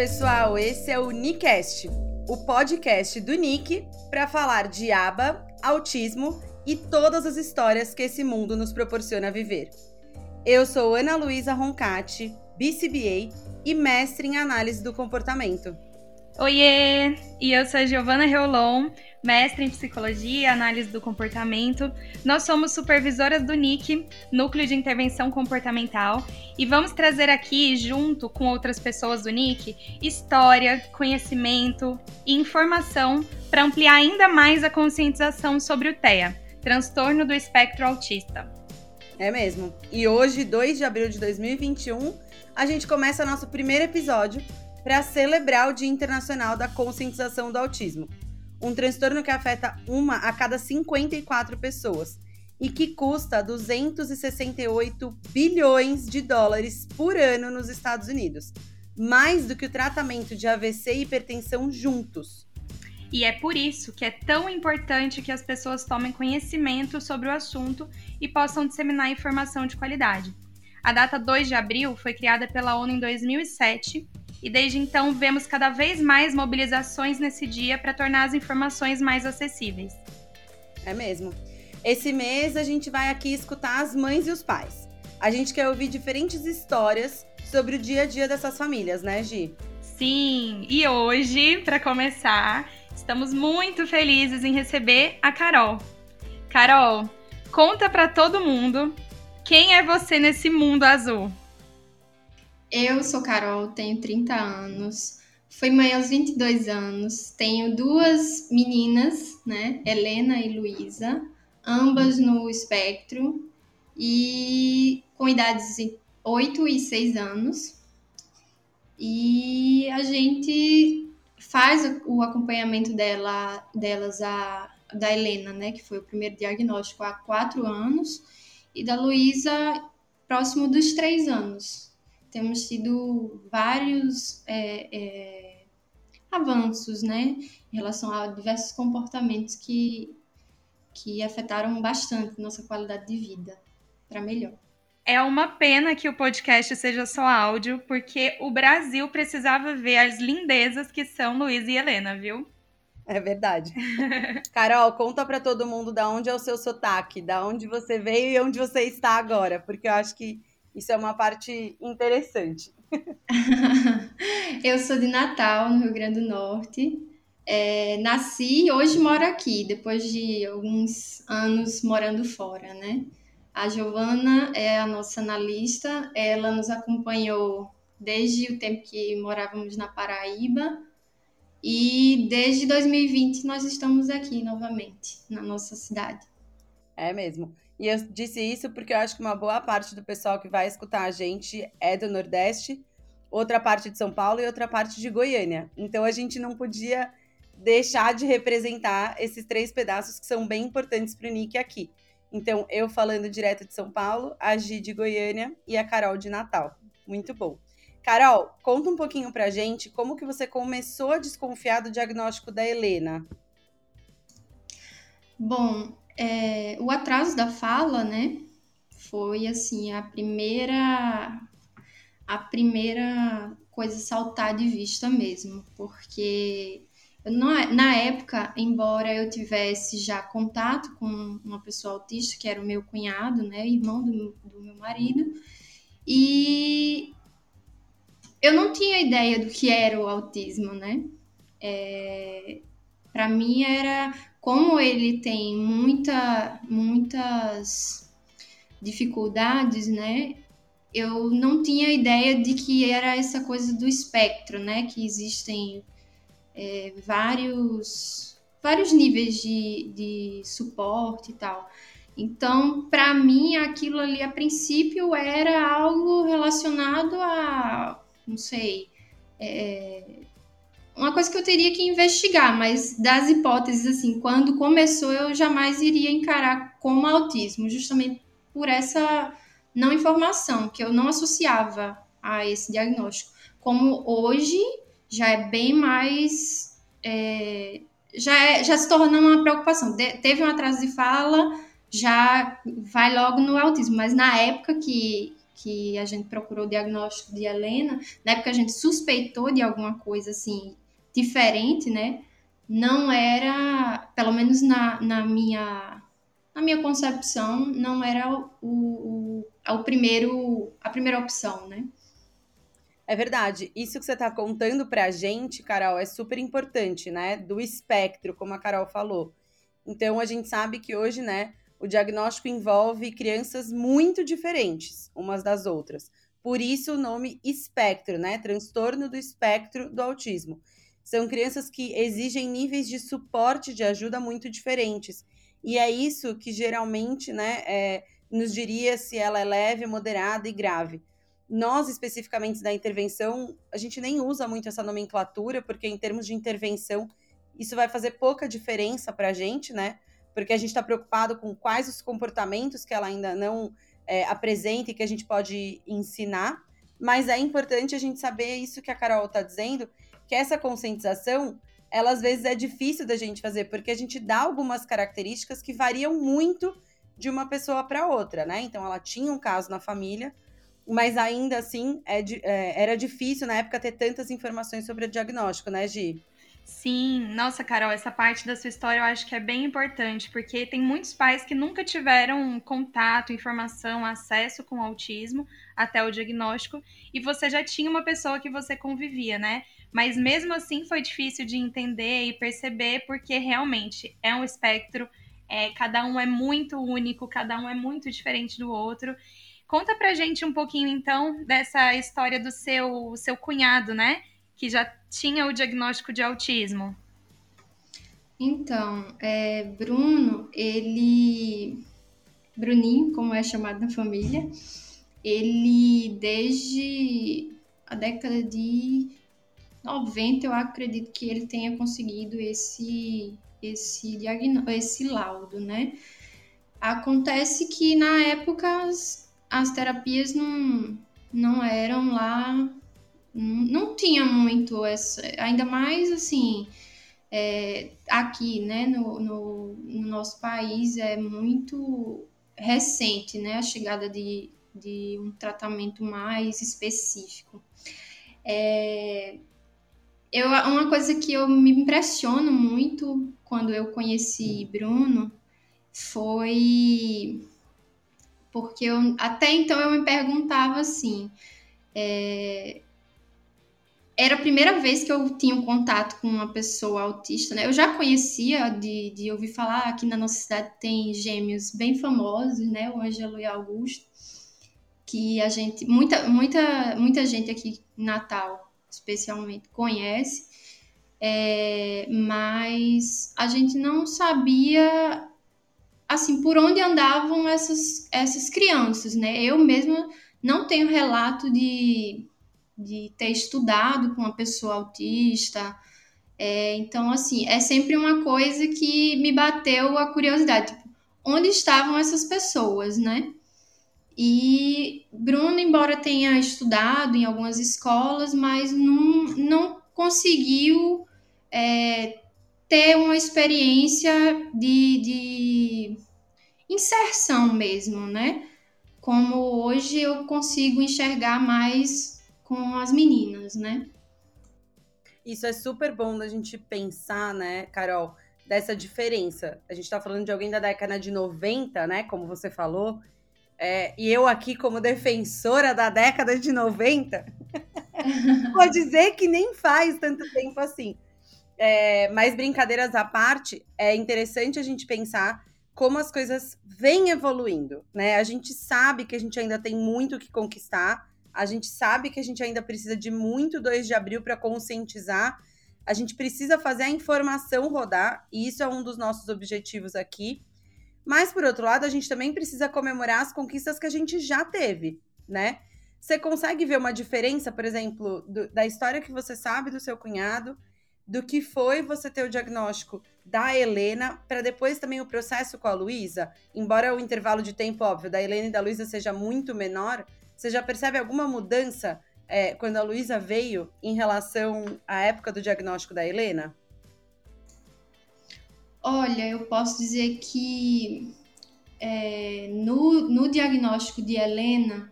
pessoal, esse é o Nicast, o podcast do Nick para falar de aba, autismo e todas as histórias que esse mundo nos proporciona viver. Eu sou Ana Luísa Roncati, BCBA e mestre em análise do comportamento. Oiê! E eu sou a Giovana Reolon, mestre em psicologia e análise do comportamento. Nós somos supervisoras do NIC, Núcleo de Intervenção Comportamental, e vamos trazer aqui, junto com outras pessoas do NIC, história, conhecimento e informação para ampliar ainda mais a conscientização sobre o TEA, transtorno do espectro autista. É mesmo. E hoje, 2 de abril de 2021, a gente começa nosso primeiro episódio para celebrar o Dia Internacional da Conscientização do Autismo, um transtorno que afeta uma a cada 54 pessoas e que custa 268 bilhões de dólares por ano nos Estados Unidos, mais do que o tratamento de AVC e hipertensão juntos. E é por isso que é tão importante que as pessoas tomem conhecimento sobre o assunto e possam disseminar informação de qualidade. A data 2 de abril foi criada pela ONU em 2007 e desde então vemos cada vez mais mobilizações nesse dia para tornar as informações mais acessíveis. É mesmo. Esse mês a gente vai aqui escutar as mães e os pais. A gente quer ouvir diferentes histórias sobre o dia a dia dessas famílias, né, Gi? Sim, e hoje, para começar, estamos muito felizes em receber a Carol. Carol, conta para todo mundo quem é você nesse mundo azul. Eu sou Carol, tenho 30 anos, fui mãe aos 22 anos, tenho duas meninas, né, Helena e Luísa, ambas no espectro. E com idades de 8 e 6 anos. E a gente faz o acompanhamento dela, delas, a, da Helena, né, que foi o primeiro diagnóstico há 4 anos, e da Luísa próximo dos 3 anos temos tido vários é, é, avanços, né, em relação a diversos comportamentos que, que afetaram bastante nossa qualidade de vida para melhor. É uma pena que o podcast seja só áudio, porque o Brasil precisava ver as lindezas que são Luiz e Helena, viu? É verdade. Carol, conta para todo mundo da onde é o seu sotaque, da onde você veio e onde você está agora, porque eu acho que isso é uma parte interessante. eu sou de Natal, no Rio Grande do Norte. É, nasci e hoje moro aqui, depois de alguns anos morando fora, né? A Giovana é a nossa analista, ela nos acompanhou desde o tempo que morávamos na Paraíba e desde 2020 nós estamos aqui novamente, na nossa cidade. É mesmo. E eu disse isso porque eu acho que uma boa parte do pessoal que vai escutar a gente é do Nordeste, outra parte de São Paulo e outra parte de Goiânia. Então a gente não podia deixar de representar esses três pedaços que são bem importantes para o Nick aqui. Então, eu falando direto de São Paulo, a Gi de Goiânia e a Carol de Natal. Muito bom. Carol, conta um pouquinho pra gente como que você começou a desconfiar do diagnóstico da Helena. Bom, é, o atraso da fala, né, foi assim a primeira a primeira coisa saltar de vista mesmo, porque não, na época, embora eu tivesse já contato com uma pessoa autista, que era o meu cunhado, né, irmão do, do meu marido, e eu não tinha ideia do que era o autismo, né? É, para mim era como ele tem muita, muitas dificuldades, né? Eu não tinha ideia de que era essa coisa do espectro, né? Que existem é, vários, vários níveis de, de suporte e tal. Então, para mim, aquilo ali a princípio era algo relacionado a, não sei, é, uma coisa que eu teria que investigar, mas das hipóteses, assim, quando começou, eu jamais iria encarar como autismo, justamente por essa não informação, que eu não associava a esse diagnóstico. Como hoje já é bem mais. É, já, é, já se torna uma preocupação. De, teve um atraso de fala, já vai logo no autismo, mas na época que, que a gente procurou o diagnóstico de Helena, na época a gente suspeitou de alguma coisa assim diferente, né? Não era, pelo menos na, na minha na minha concepção, não era o, o, o primeiro a primeira opção, né? É verdade. Isso que você está contando para a gente, Carol, é super importante, né? Do espectro, como a Carol falou. Então, a gente sabe que hoje, né, o diagnóstico envolve crianças muito diferentes umas das outras. Por isso, o nome espectro, né? Transtorno do espectro do autismo. São crianças que exigem níveis de suporte de ajuda muito diferentes. E é isso que geralmente, né, é, nos diria se ela é leve, moderada e grave. Nós, especificamente da intervenção, a gente nem usa muito essa nomenclatura, porque em termos de intervenção, isso vai fazer pouca diferença para a gente, né? Porque a gente está preocupado com quais os comportamentos que ela ainda não é, apresenta e que a gente pode ensinar. Mas é importante a gente saber isso que a Carol está dizendo, que essa conscientização, ela às vezes é difícil da gente fazer, porque a gente dá algumas características que variam muito de uma pessoa para outra, né? Então ela tinha um caso na família, mas ainda assim é, é, era difícil na época ter tantas informações sobre o diagnóstico, né, Gi? Sim, nossa, Carol, essa parte da sua história eu acho que é bem importante, porque tem muitos pais que nunca tiveram contato, informação, acesso com o autismo até o diagnóstico, e você já tinha uma pessoa que você convivia, né? Mas mesmo assim foi difícil de entender e perceber, porque realmente é um espectro, é, cada um é muito único, cada um é muito diferente do outro. Conta pra gente um pouquinho, então, dessa história do seu, seu cunhado, né? Que já tinha o diagnóstico de autismo. Então, é, Bruno, ele. Bruninho, como é chamado na família, ele desde a década de 90, eu acredito que ele tenha conseguido esse, esse, esse laudo, né? Acontece que na época as, as terapias não, não eram lá, não, não tinha muito essa, ainda mais assim, é, aqui, né, no, no, no, nosso país é muito recente, né, a chegada de, de um tratamento mais específico. É, eu, uma coisa que eu me impressiono muito quando eu conheci Bruno foi porque eu, até então eu me perguntava assim: é, era a primeira vez que eu tinha um contato com uma pessoa autista, né? Eu já conhecia de, de ouvir falar aqui na nossa cidade tem gêmeos bem famosos, né? O Ângelo e Augusto, que a gente, muita, muita, muita gente aqui Natal, especialmente, conhece, é, mas a gente não sabia assim, por onde andavam essas, essas crianças, né? Eu mesma não tenho relato de, de ter estudado com uma pessoa autista. É, então, assim, é sempre uma coisa que me bateu a curiosidade. Tipo, onde estavam essas pessoas, né? E Bruno, embora tenha estudado em algumas escolas, mas não, não conseguiu é, ter uma experiência de, de inserção mesmo, né? Como hoje eu consigo enxergar mais com as meninas, né? Isso é super bom da gente pensar, né, Carol, dessa diferença. A gente está falando de alguém da década de 90, né, como você falou, é, e eu aqui como defensora da década de 90, vou dizer que nem faz tanto tempo assim. É, mas brincadeiras à parte, é interessante a gente pensar como as coisas vêm evoluindo, né? A gente sabe que a gente ainda tem muito que conquistar, a gente sabe que a gente ainda precisa de muito 2 de abril para conscientizar, a gente precisa fazer a informação rodar, e isso é um dos nossos objetivos aqui. Mas, por outro lado, a gente também precisa comemorar as conquistas que a gente já teve, né? Você consegue ver uma diferença, por exemplo, do, da história que você sabe do seu cunhado do que foi você ter o diagnóstico da Helena para depois também o processo com a Luísa, embora o intervalo de tempo óbvio da Helena e da Luísa seja muito menor, você já percebe alguma mudança é, quando a Luísa veio em relação à época do diagnóstico da Helena? Olha, eu posso dizer que é, no, no diagnóstico de Helena,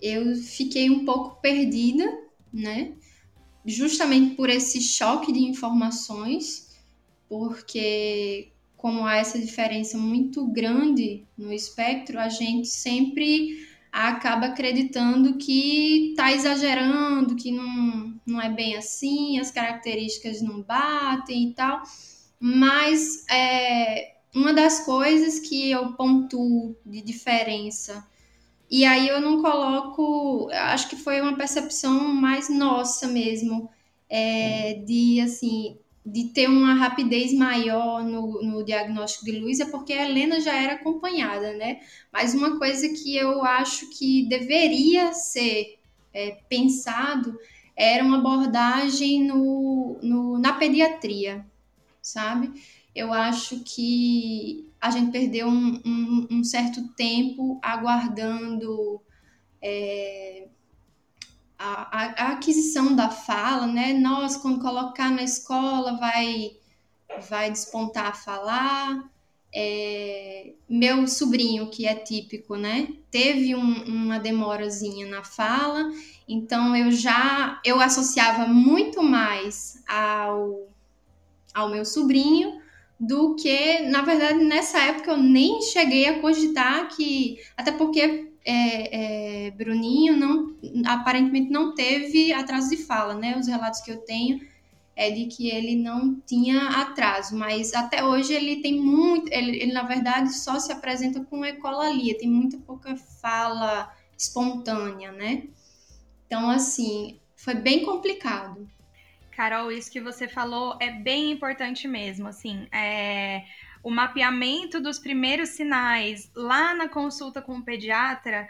eu fiquei um pouco perdida, né? Justamente por esse choque de informações, porque como há essa diferença muito grande no espectro, a gente sempre acaba acreditando que está exagerando, que não, não é bem assim, as características não batem e tal. Mas é, uma das coisas que eu pontuo de diferença, e aí eu não coloco, acho que foi uma percepção mais nossa mesmo, é, de assim, de ter uma rapidez maior no, no diagnóstico de luz é porque a Helena já era acompanhada, né? Mas uma coisa que eu acho que deveria ser é, pensado era uma abordagem no, no, na pediatria, sabe? Eu acho que a gente perdeu um, um, um certo tempo aguardando é, a, a, aquisição da fala, né? Nós, quando colocar na escola, vai, vai despontar a falar. É, meu sobrinho, que é típico, né? Teve um, uma demorazinha na fala, então eu já eu associava muito mais ao, ao meu sobrinho do que, na verdade, nessa época eu nem cheguei a cogitar que, até porque é, é, Bruninho não, aparentemente não teve atraso de fala, né? Os relatos que eu tenho é de que ele não tinha atraso, mas até hoje ele tem muito, ele, ele na verdade só se apresenta com ecolalia, tem muito pouca fala espontânea, né? Então, assim, foi bem complicado. Carol, isso que você falou é bem importante mesmo, assim, é o mapeamento dos primeiros sinais lá na consulta com o pediatra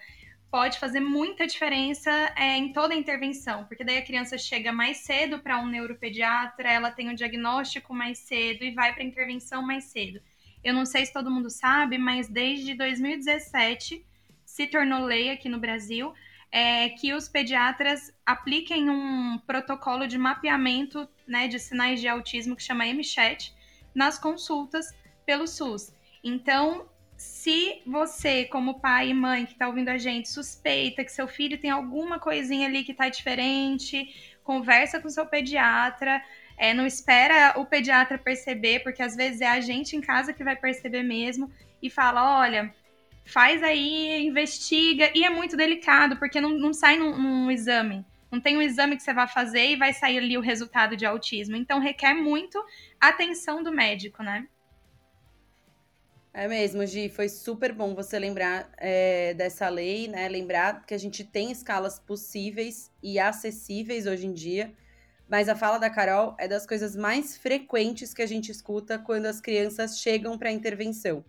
pode fazer muita diferença é, em toda a intervenção, porque daí a criança chega mais cedo para um neuropediatra, ela tem o um diagnóstico mais cedo e vai para a intervenção mais cedo. Eu não sei se todo mundo sabe, mas desde 2017 se tornou lei aqui no Brasil é, que os pediatras apliquem um protocolo de mapeamento né, de sinais de autismo que chama MCHAT nas consultas pelo SUS. Então, se você, como pai e mãe que está ouvindo a gente, suspeita que seu filho tem alguma coisinha ali que está diferente, conversa com seu pediatra. É, não espera o pediatra perceber, porque às vezes é a gente em casa que vai perceber mesmo e fala: olha, faz aí, investiga. E é muito delicado, porque não, não sai num, num exame. Não tem um exame que você vai fazer e vai sair ali o resultado de autismo. Então requer muito atenção do médico, né? É mesmo, Gi, foi super bom você lembrar é, dessa lei, né? Lembrar que a gente tem escalas possíveis e acessíveis hoje em dia. Mas a fala da Carol é das coisas mais frequentes que a gente escuta quando as crianças chegam para a intervenção.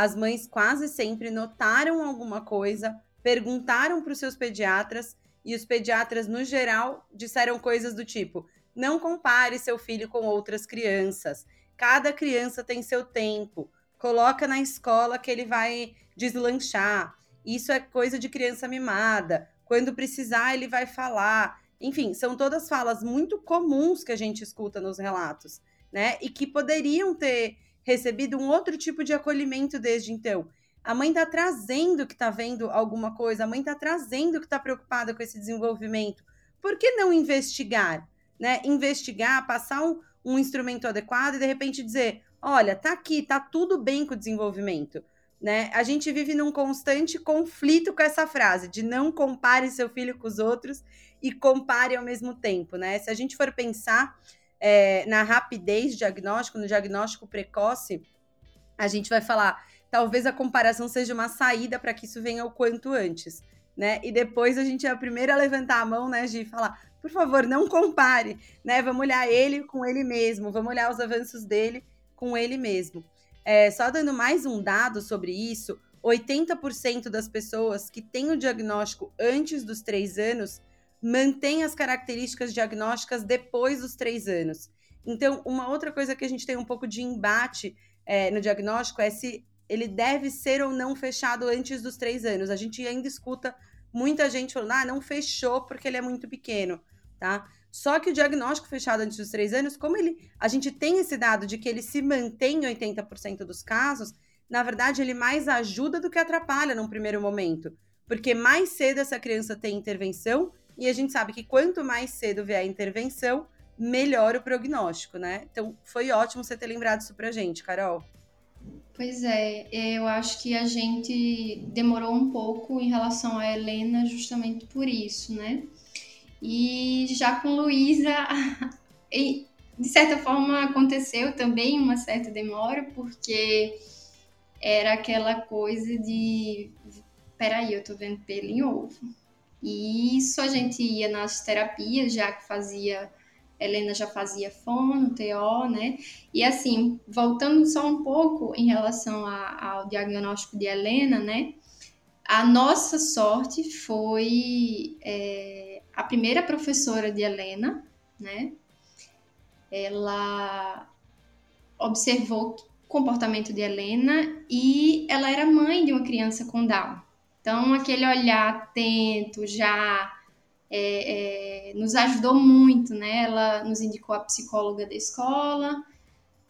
As mães quase sempre notaram alguma coisa, perguntaram para os seus pediatras e os pediatras, no geral, disseram coisas do tipo: não compare seu filho com outras crianças. Cada criança tem seu tempo coloca na escola que ele vai deslanchar. Isso é coisa de criança mimada. Quando precisar, ele vai falar. Enfim, são todas falas muito comuns que a gente escuta nos relatos, né? E que poderiam ter recebido um outro tipo de acolhimento desde então. A mãe está trazendo que está vendo alguma coisa, a mãe está trazendo que está preocupada com esse desenvolvimento. Por que não investigar? Né? Investigar, passar um, um instrumento adequado e de repente dizer: olha, tá aqui, tá tudo bem com o desenvolvimento. Né? A gente vive num constante conflito com essa frase de não compare seu filho com os outros e compare ao mesmo tempo, né? Se a gente for pensar é, na rapidez de diagnóstico, no diagnóstico precoce, a gente vai falar, talvez a comparação seja uma saída para que isso venha o quanto antes, né? E depois a gente é a primeira a levantar a mão, né, de falar, por favor, não compare, né? Vamos olhar ele com ele mesmo, vamos olhar os avanços dele com ele mesmo. É, só dando mais um dado sobre isso, 80% das pessoas que têm o diagnóstico antes dos três anos mantêm as características diagnósticas depois dos três anos. Então, uma outra coisa que a gente tem um pouco de embate é, no diagnóstico é se ele deve ser ou não fechado antes dos três anos. A gente ainda escuta muita gente falando, ah, não fechou porque ele é muito pequeno, tá? Só que o diagnóstico fechado antes dos três anos, como ele, a gente tem esse dado de que ele se mantém em 80% dos casos, na verdade ele mais ajuda do que atrapalha num primeiro momento. porque mais cedo essa criança tem intervenção e a gente sabe que quanto mais cedo vier a intervenção, melhor o prognóstico, né? Então, foi ótimo você ter lembrado isso pra gente, Carol. Pois é, eu acho que a gente demorou um pouco em relação a Helena justamente por isso, né? E já com Luísa, de certa forma aconteceu também uma certa demora, porque era aquela coisa de peraí, eu tô vendo pelo em ovo. E isso a gente ia nas terapias, já que fazia Helena já fazia fono, TO, né? E assim, voltando só um pouco em relação a, ao diagnóstico de Helena, né? A nossa sorte foi é, a primeira professora de Helena, né? Ela observou o comportamento de Helena e ela era mãe de uma criança com Down. Então, aquele olhar atento, já é, é, nos ajudou muito, né? Ela nos indicou a psicóloga da escola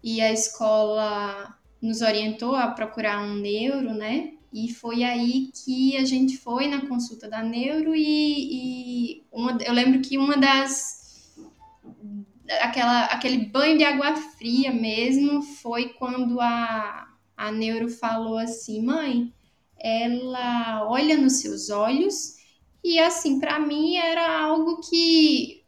e a escola nos orientou a procurar um neuro, né? E foi aí que a gente foi na consulta da neuro e, e uma, eu lembro que uma das aquela, aquele banho de água fria mesmo foi quando a, a neuro falou assim, mãe, ela olha nos seus olhos e assim, para mim era algo que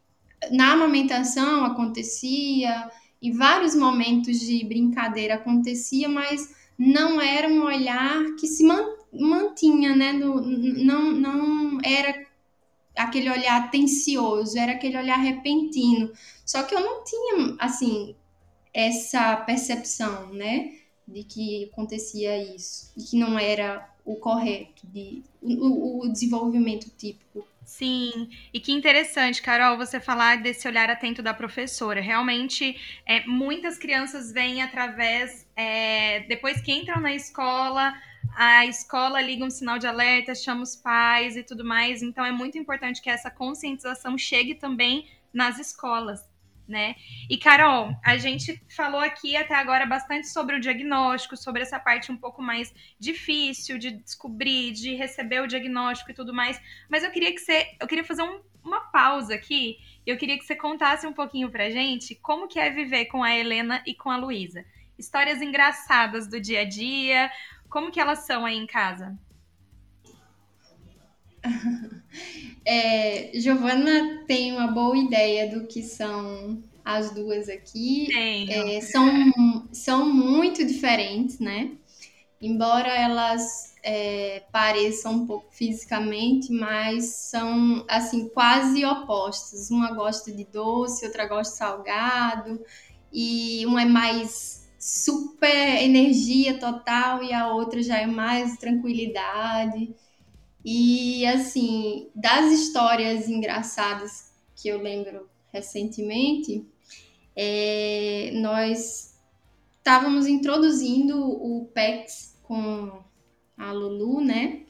na amamentação acontecia, em vários momentos de brincadeira acontecia, mas não era um olhar que se mantinha, né? No, não, não era aquele olhar atencioso, era aquele olhar repentino. Só que eu não tinha, assim, essa percepção, né? De que acontecia isso, e que não era o correto, de, o, o desenvolvimento típico. Sim, e que interessante, Carol, você falar desse olhar atento da professora. Realmente, é, muitas crianças vêm através, é, depois que entram na escola, a escola liga um sinal de alerta, chama os pais e tudo mais. Então, é muito importante que essa conscientização chegue também nas escolas né? E Carol, a gente falou aqui até agora bastante sobre o diagnóstico, sobre essa parte um pouco mais difícil de descobrir, de receber o diagnóstico e tudo mais. Mas eu queria que você, eu queria fazer um, uma pausa aqui. Eu queria que você contasse um pouquinho pra gente como que é viver com a Helena e com a Luísa. Histórias engraçadas do dia a dia, como que elas são aí em casa? É, Giovana tem uma boa ideia do que são as duas aqui. É, são, são muito diferentes, né? Embora elas é, pareçam um pouco fisicamente, mas são assim quase opostas. Uma gosta de doce, outra gosta de salgado, e uma é mais super energia total e a outra já é mais tranquilidade. E assim, das histórias engraçadas que eu lembro recentemente, é, nós estávamos introduzindo o PEX com a Lulu, né?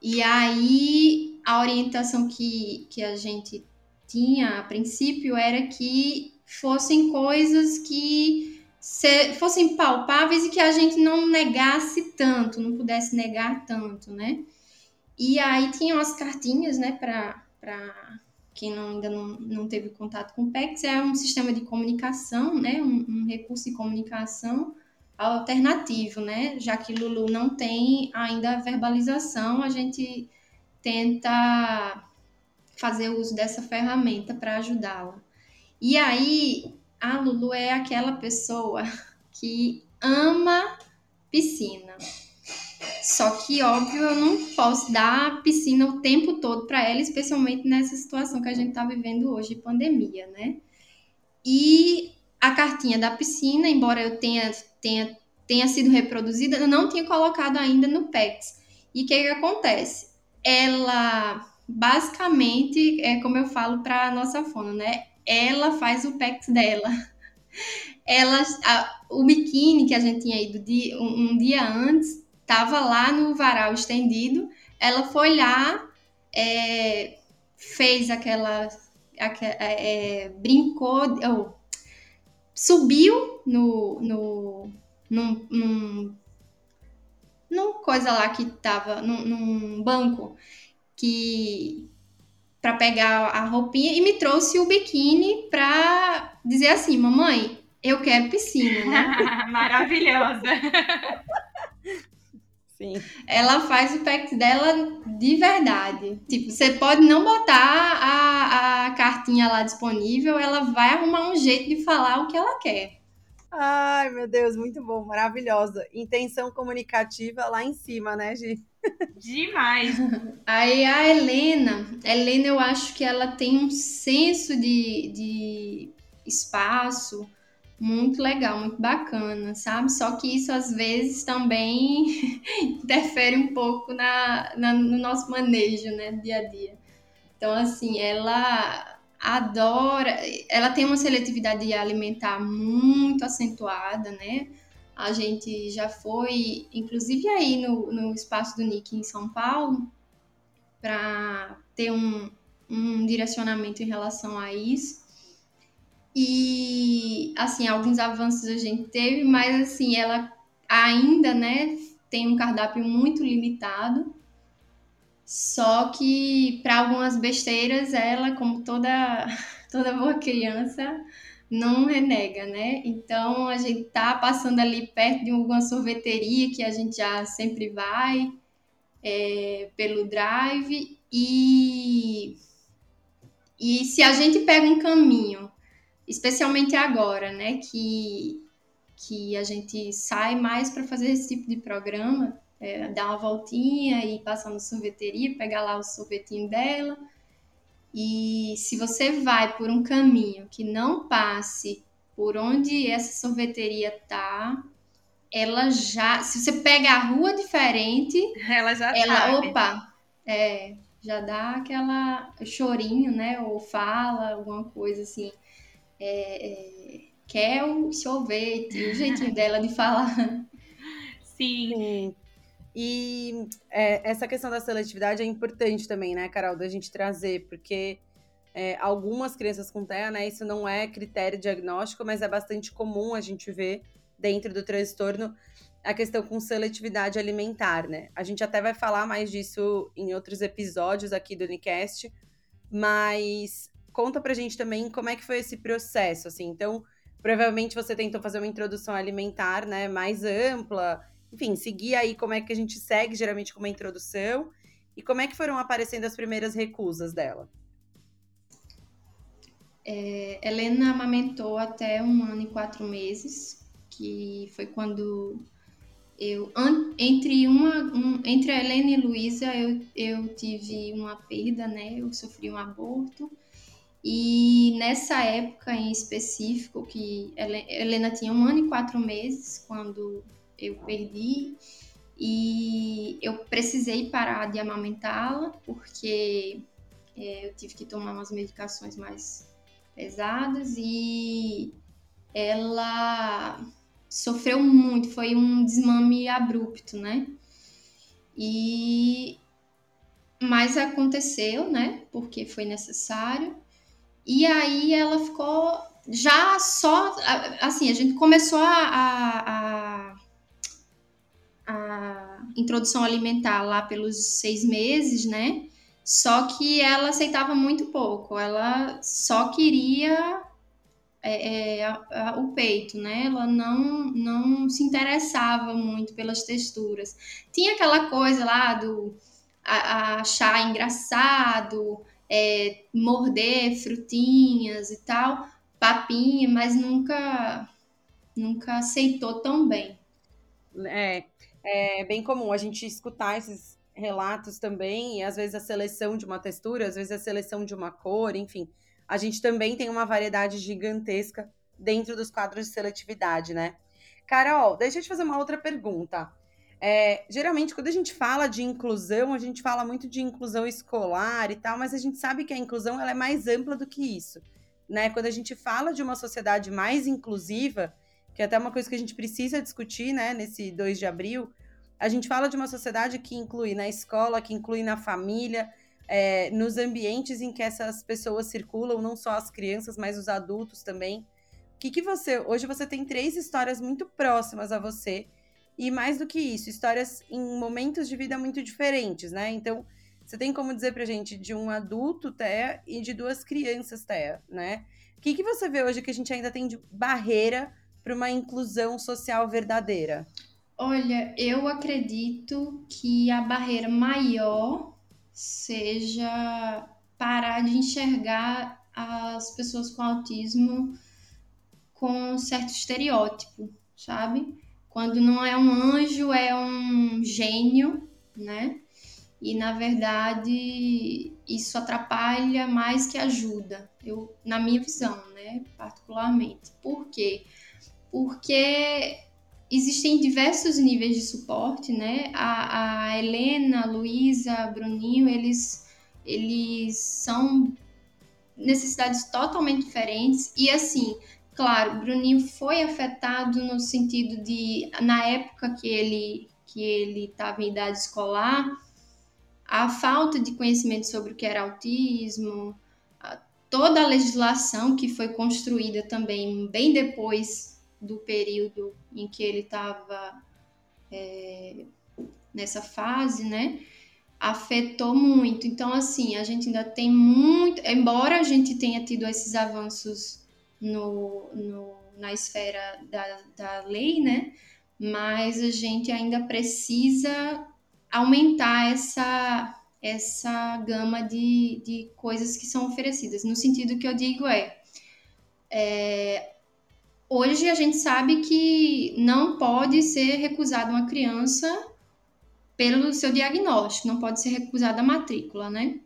E aí a orientação que, que a gente tinha a princípio era que fossem coisas que se, fossem palpáveis e que a gente não negasse tanto, não pudesse negar tanto, né? E aí tinham as cartinhas, né, para quem não, ainda não, não teve contato com o PEX, é um sistema de comunicação, né, um, um recurso de comunicação alternativo, né, já que Lulu não tem ainda a verbalização, a gente tenta fazer uso dessa ferramenta para ajudá-la. E aí, a Lulu é aquela pessoa que ama piscina. Só que, óbvio, eu não posso dar piscina o tempo todo para ela, especialmente nessa situação que a gente está vivendo hoje, de pandemia, né? E a cartinha da piscina, embora eu tenha, tenha, tenha sido reproduzida, eu não tinha colocado ainda no PEX. E o que, que acontece? Ela, basicamente, é como eu falo para a nossa fono, né? Ela faz o PEX dela. Ela, a, o biquíni que a gente tinha ido de, um, um dia antes estava lá no varal estendido, ela foi lá, é, fez aquela, aquela é, é, brincou, oh, subiu no, no num, num, num coisa lá que tava num, num banco que para pegar a roupinha e me trouxe o biquíni para dizer assim, mamãe, eu quero piscina, né? Maravilhosa. Sim. Ela faz o pack dela de verdade. Tipo, você pode não botar a, a cartinha lá disponível, ela vai arrumar um jeito de falar o que ela quer. Ai, meu Deus, muito bom, maravilhosa. Intenção comunicativa lá em cima, né, Gi? Demais. Aí a Helena, Helena eu acho que ela tem um senso de, de espaço, muito legal, muito bacana, sabe? Só que isso às vezes também interfere um pouco na, na, no nosso manejo, né, dia a dia. Então, assim, ela adora, ela tem uma seletividade alimentar muito acentuada, né? A gente já foi, inclusive aí no, no espaço do Nick em São Paulo, para ter um, um direcionamento em relação a isso. E, assim, alguns avanços a gente teve, mas, assim, ela ainda, né, tem um cardápio muito limitado. Só que, para algumas besteiras, ela, como toda, toda boa criança, não renega, né? Então, a gente tá passando ali perto de alguma sorveteria que a gente já sempre vai, é, pelo drive. E, e se a gente pega um caminho especialmente agora, né, que, que a gente sai mais para fazer esse tipo de programa, é, dar uma voltinha e passar na sorveteria, pegar lá o sorvetinho dela. E se você vai por um caminho que não passe por onde essa sorveteria tá, ela já, se você pega a rua diferente, ela já ela, sabe. opa, é, já dá aquela chorinho, né? Ou fala alguma coisa assim é, é, quer o sorvete, o jeitinho dela de falar. Sim. Sim. E é, essa questão da seletividade é importante também, né, Carol, da gente trazer, porque é, algumas crianças com TEA, né, isso não é critério diagnóstico, mas é bastante comum a gente ver dentro do transtorno a questão com seletividade alimentar, né? A gente até vai falar mais disso em outros episódios aqui do Unicast, mas conta pra gente também como é que foi esse processo, assim. Então, provavelmente você tentou fazer uma introdução alimentar, né, mais ampla. Enfim, seguir aí como é que a gente segue geralmente com uma introdução e como é que foram aparecendo as primeiras recusas dela. É, Helena amamentou até um ano e quatro meses, que foi quando eu entre uma um, entre a Helena e Luísa eu, eu tive uma perda, né? Eu sofri um aborto e nessa época em específico, que Helena tinha um ano e quatro meses quando eu perdi, e eu precisei parar de amamentá-la, porque é, eu tive que tomar umas medicações mais pesadas e ela sofreu muito, foi um desmame abrupto, né? E mas aconteceu, né? Porque foi necessário. E aí ela ficou já só. Assim, a gente começou a, a, a introdução alimentar lá pelos seis meses, né? Só que ela aceitava muito pouco, ela só queria é, é, a, a, o peito, né? Ela não, não se interessava muito pelas texturas. Tinha aquela coisa lá do a, achar engraçado, é, morder frutinhas e tal, papinha, mas nunca, nunca aceitou tão bem. É, é bem comum a gente escutar esses relatos também, e às vezes a seleção de uma textura, às vezes a seleção de uma cor, enfim. A gente também tem uma variedade gigantesca dentro dos quadros de seletividade, né? Carol, deixa eu te fazer uma outra pergunta. É, geralmente, quando a gente fala de inclusão, a gente fala muito de inclusão escolar e tal, mas a gente sabe que a inclusão ela é mais ampla do que isso. Né? Quando a gente fala de uma sociedade mais inclusiva, que é até uma coisa que a gente precisa discutir né, nesse 2 de abril, a gente fala de uma sociedade que inclui na escola, que inclui na família, é, nos ambientes em que essas pessoas circulam, não só as crianças, mas os adultos também. O que, que você. Hoje você tem três histórias muito próximas a você e mais do que isso, histórias em momentos de vida muito diferentes, né? Então, você tem como dizer pra gente de um adulto TEA e de duas crianças TEA, né? O que, que você vê hoje que a gente ainda tem de barreira para uma inclusão social verdadeira? Olha, eu acredito que a barreira maior seja parar de enxergar as pessoas com autismo com certo estereótipo, sabe? Quando não é um anjo, é um gênio, né? E na verdade isso atrapalha mais que ajuda, eu, na minha visão, né? Particularmente. Por quê? Porque existem diversos níveis de suporte, né? A, a Helena, a Luísa, Bruninho, eles, eles são necessidades totalmente diferentes e assim Claro, Bruninho foi afetado no sentido de, na época que ele que ele estava em idade escolar, a falta de conhecimento sobre o que era autismo, toda a legislação que foi construída também bem depois do período em que ele estava é, nessa fase, né? Afetou muito. Então, assim, a gente ainda tem muito. Embora a gente tenha tido esses avanços no, no, na esfera da, da lei, né? Mas a gente ainda precisa aumentar essa, essa gama de, de coisas que são oferecidas. No sentido que eu digo é, é hoje a gente sabe que não pode ser recusada uma criança pelo seu diagnóstico, não pode ser recusada a matrícula, né?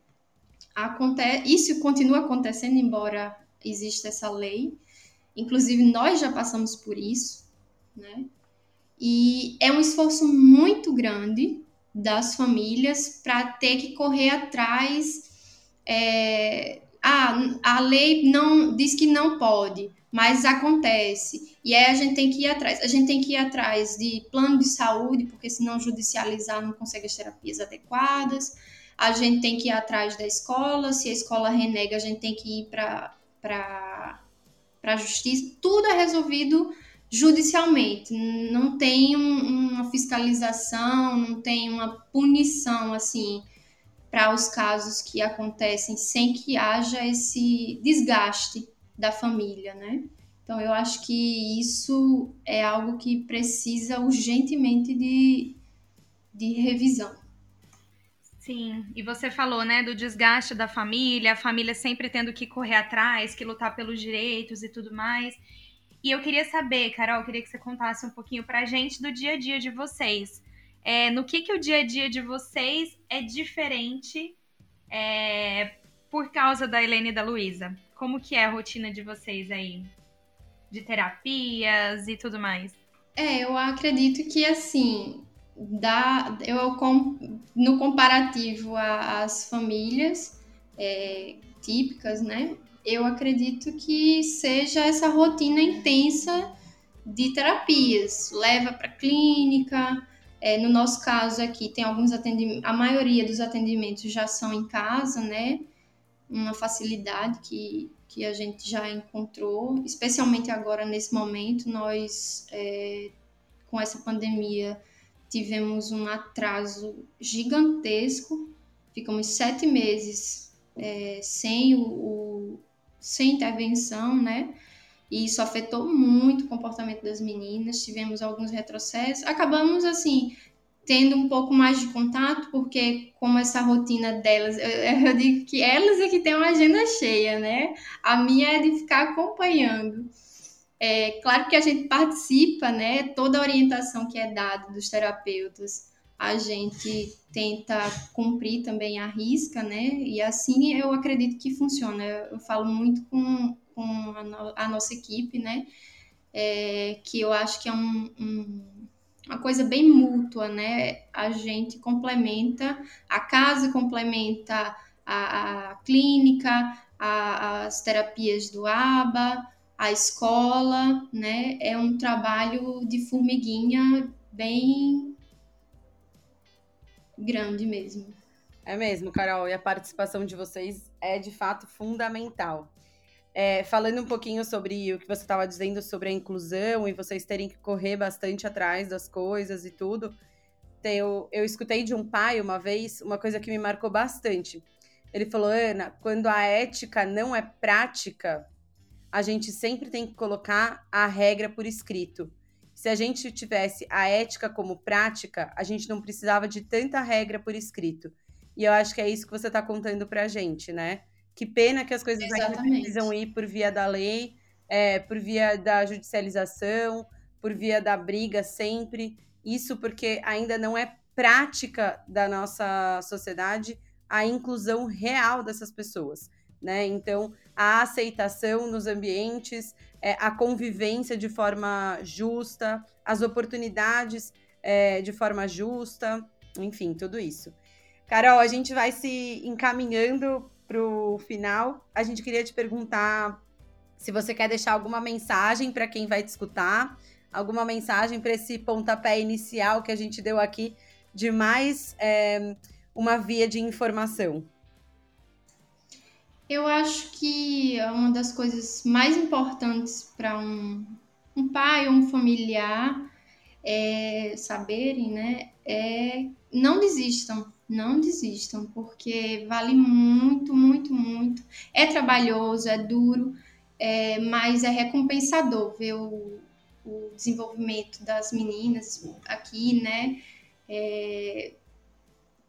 Acontece, isso continua acontecendo, embora existe essa lei. Inclusive, nós já passamos por isso, né? E é um esforço muito grande das famílias para ter que correr atrás. É, ah, a lei não diz que não pode, mas acontece. E aí a gente tem que ir atrás. A gente tem que ir atrás de plano de saúde, porque senão judicializar não consegue as terapias adequadas. A gente tem que ir atrás da escola. Se a escola renega, a gente tem que ir para para a justiça, tudo é resolvido judicialmente. Não tem um, uma fiscalização, não tem uma punição assim para os casos que acontecem sem que haja esse desgaste da família, né? Então eu acho que isso é algo que precisa urgentemente de, de revisão. Sim, e você falou, né, do desgaste da família, a família sempre tendo que correr atrás, que lutar pelos direitos e tudo mais. E eu queria saber, Carol, queria que você contasse um pouquinho pra gente do dia a dia de vocês. É, no que, que o dia a dia de vocês é diferente é, por causa da Helene e da Luísa? Como que é a rotina de vocês aí? De terapias e tudo mais? É, eu acredito que assim, dá, eu no comparativo às famílias é, típicas, né? Eu acredito que seja essa rotina intensa de terapias, leva para clínica. É, no nosso caso aqui tem alguns atendimentos, a maioria dos atendimentos já são em casa, né? Uma facilidade que, que a gente já encontrou, especialmente agora nesse momento, nós é, com essa pandemia tivemos um atraso gigantesco, ficamos sete meses é, sem, o, o, sem intervenção, né? E isso afetou muito o comportamento das meninas, tivemos alguns retrocessos. Acabamos, assim, tendo um pouco mais de contato, porque como essa rotina delas, eu, eu digo que elas é que têm uma agenda cheia, né? A minha é de ficar acompanhando. É claro que a gente participa, né? Toda a orientação que é dada dos terapeutas, a gente tenta cumprir também a risca, né? E assim eu acredito que funciona. Eu falo muito com, com a, no, a nossa equipe, né? É, que eu acho que é um, um, uma coisa bem mútua, né? A gente complementa, a casa complementa a, a clínica, a, as terapias do ABA, a escola, né? É um trabalho de formiguinha bem grande mesmo. É mesmo, Carol, e a participação de vocês é de fato fundamental. é, falando um pouquinho sobre o que você estava dizendo sobre a inclusão e vocês terem que correr bastante atrás das coisas e tudo, eu, eu escutei de um pai uma vez uma coisa que me marcou bastante. Ele falou, Ana, quando a ética não é prática, a gente sempre tem que colocar a regra por escrito. Se a gente tivesse a ética como prática, a gente não precisava de tanta regra por escrito. E eu acho que é isso que você está contando para a gente, né? Que pena que as coisas ainda precisam ir por via da lei, é, por via da judicialização, por via da briga sempre. Isso porque ainda não é prática da nossa sociedade a inclusão real dessas pessoas. Né? Então, a aceitação nos ambientes, é, a convivência de forma justa, as oportunidades é, de forma justa, enfim, tudo isso. Carol, a gente vai se encaminhando para o final. A gente queria te perguntar se você quer deixar alguma mensagem para quem vai te escutar, alguma mensagem para esse pontapé inicial que a gente deu aqui de mais é, uma via de informação. Eu acho que uma das coisas mais importantes para um, um pai ou um familiar é saberem, né, é não desistam, não desistam, porque vale muito, muito, muito. É trabalhoso, é duro, é, mas é recompensador ver o, o desenvolvimento das meninas aqui, né? É,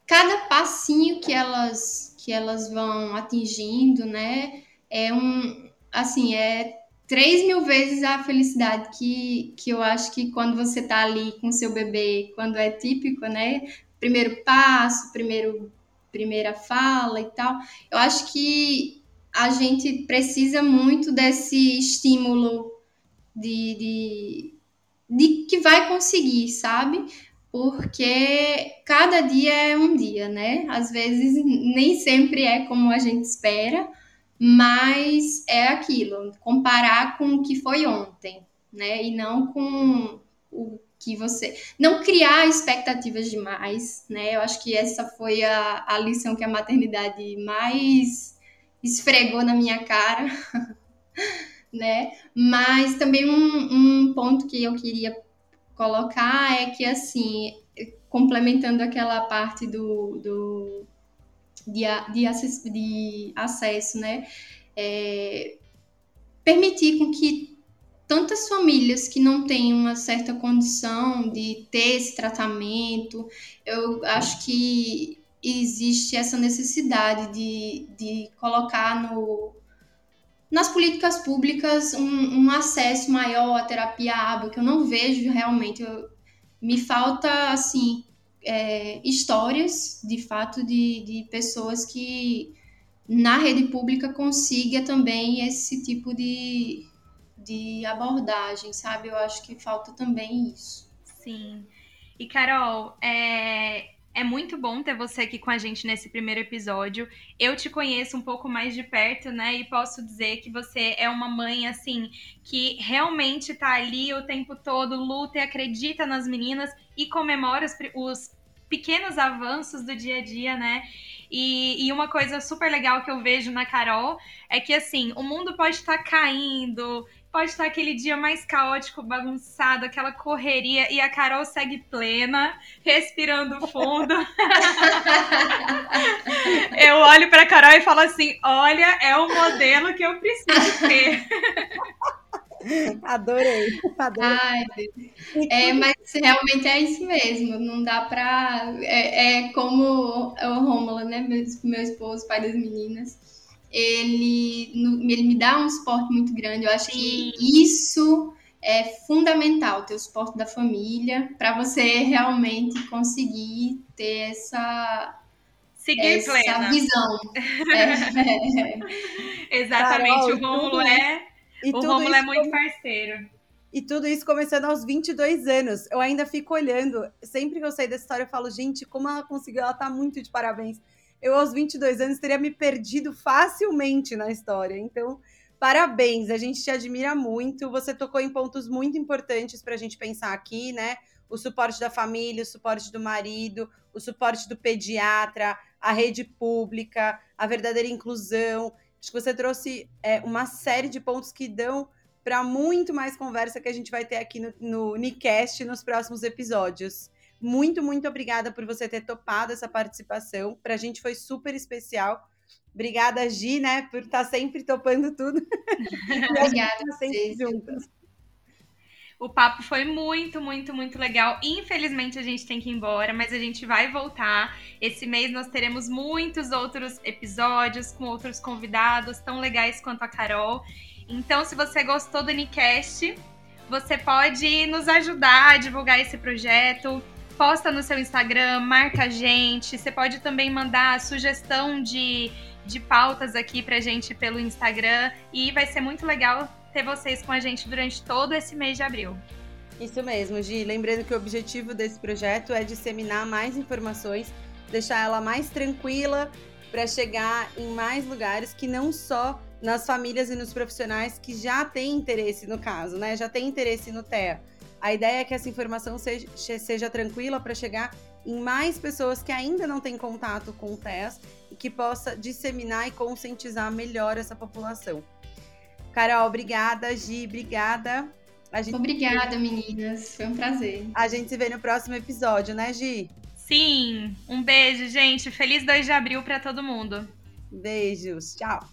cada passinho que elas que elas vão atingindo, né? É um, assim, é três mil vezes a felicidade que, que eu acho que quando você tá ali com seu bebê, quando é típico, né? Primeiro passo, primeiro, primeira fala e tal. Eu acho que a gente precisa muito desse estímulo de, de, de que vai conseguir, sabe? Porque cada dia é um dia, né? Às vezes nem sempre é como a gente espera, mas é aquilo, comparar com o que foi ontem, né? E não com o que você. Não criar expectativas demais, né? Eu acho que essa foi a, a lição que a maternidade mais esfregou na minha cara, né? Mas também um, um ponto que eu queria colocar é que, assim, complementando aquela parte do, do de, de, acesso, de acesso, né? É, permitir com que tantas famílias que não têm uma certa condição de ter esse tratamento, eu acho que existe essa necessidade de, de colocar no, nas políticas públicas um, um, acesso maior à terapia ABA, que eu não vejo realmente. Eu, me falta, assim, é, histórias, de fato, de, de pessoas que na rede pública consiga também esse tipo de, de abordagem, sabe? Eu acho que falta também isso. Sim. E, Carol, é, é muito bom ter você aqui com a gente nesse primeiro episódio. Eu te conheço um pouco mais de perto, né? E posso dizer que você é uma mãe, assim, que realmente tá ali o tempo todo, luta e acredita nas meninas e comemora os, os pequenos avanços do dia a dia, né? E, e, uma coisa super legal que eu vejo na Carol é que, assim, o mundo pode estar tá caindo, pode estar aquele dia mais caótico, bagunçado, aquela correria, e a Carol segue plena, respirando fundo. eu olho para a Carol e falo assim: olha, é o modelo que eu preciso ter. Adorei, adorei. Ai, é, mas realmente é isso mesmo. Não dá pra. É, é como o Rômulo, né? Meu, meu esposo, pai das meninas ele, ele me dá um suporte muito grande. Eu acho Sim. que isso é fundamental, ter o suporte da família, para você realmente conseguir ter essa. Seguir essa plena. visão. é. Exatamente, Carol, o Rômulo é. o Rômulo é muito parceiro. E tudo isso começando aos 22 anos. Eu ainda fico olhando. Sempre que eu saio dessa história, eu falo, gente, como ela conseguiu? Ela tá muito de parabéns eu aos 22 anos teria me perdido facilmente na história. Então, parabéns, a gente te admira muito. Você tocou em pontos muito importantes para a gente pensar aqui, né? O suporte da família, o suporte do marido, o suporte do pediatra, a rede pública, a verdadeira inclusão. Acho que você trouxe é, uma série de pontos que dão para muito mais conversa que a gente vai ter aqui no, no Nicast nos próximos episódios. Muito, muito obrigada por você ter topado essa participação. Para a gente foi super especial. Obrigada, Gi, né, por estar tá sempre topando tudo. Obrigada, tá sempre juntas. O papo foi muito, muito, muito legal. Infelizmente a gente tem que ir embora, mas a gente vai voltar. Esse mês nós teremos muitos outros episódios com outros convidados tão legais quanto a Carol. Então, se você gostou do Unicast, você pode nos ajudar a divulgar esse projeto. Posta no seu Instagram, marca a gente. Você pode também mandar sugestão de, de pautas aqui pra gente pelo Instagram. E vai ser muito legal ter vocês com a gente durante todo esse mês de abril. Isso mesmo, Gi. Lembrando que o objetivo desse projeto é disseminar mais informações, deixar ela mais tranquila para chegar em mais lugares que não só nas famílias e nos profissionais que já têm interesse no caso, né? Já têm interesse no TEA. A ideia é que essa informação seja, seja tranquila para chegar em mais pessoas que ainda não têm contato com o TEAS e que possa disseminar e conscientizar melhor essa população. Carol, obrigada. Gi, obrigada. Gente... Obrigada, meninas. Foi um prazer. A gente se vê no próximo episódio, né, Gi? Sim. Um beijo, gente. Feliz 2 de abril para todo mundo. Beijos. Tchau.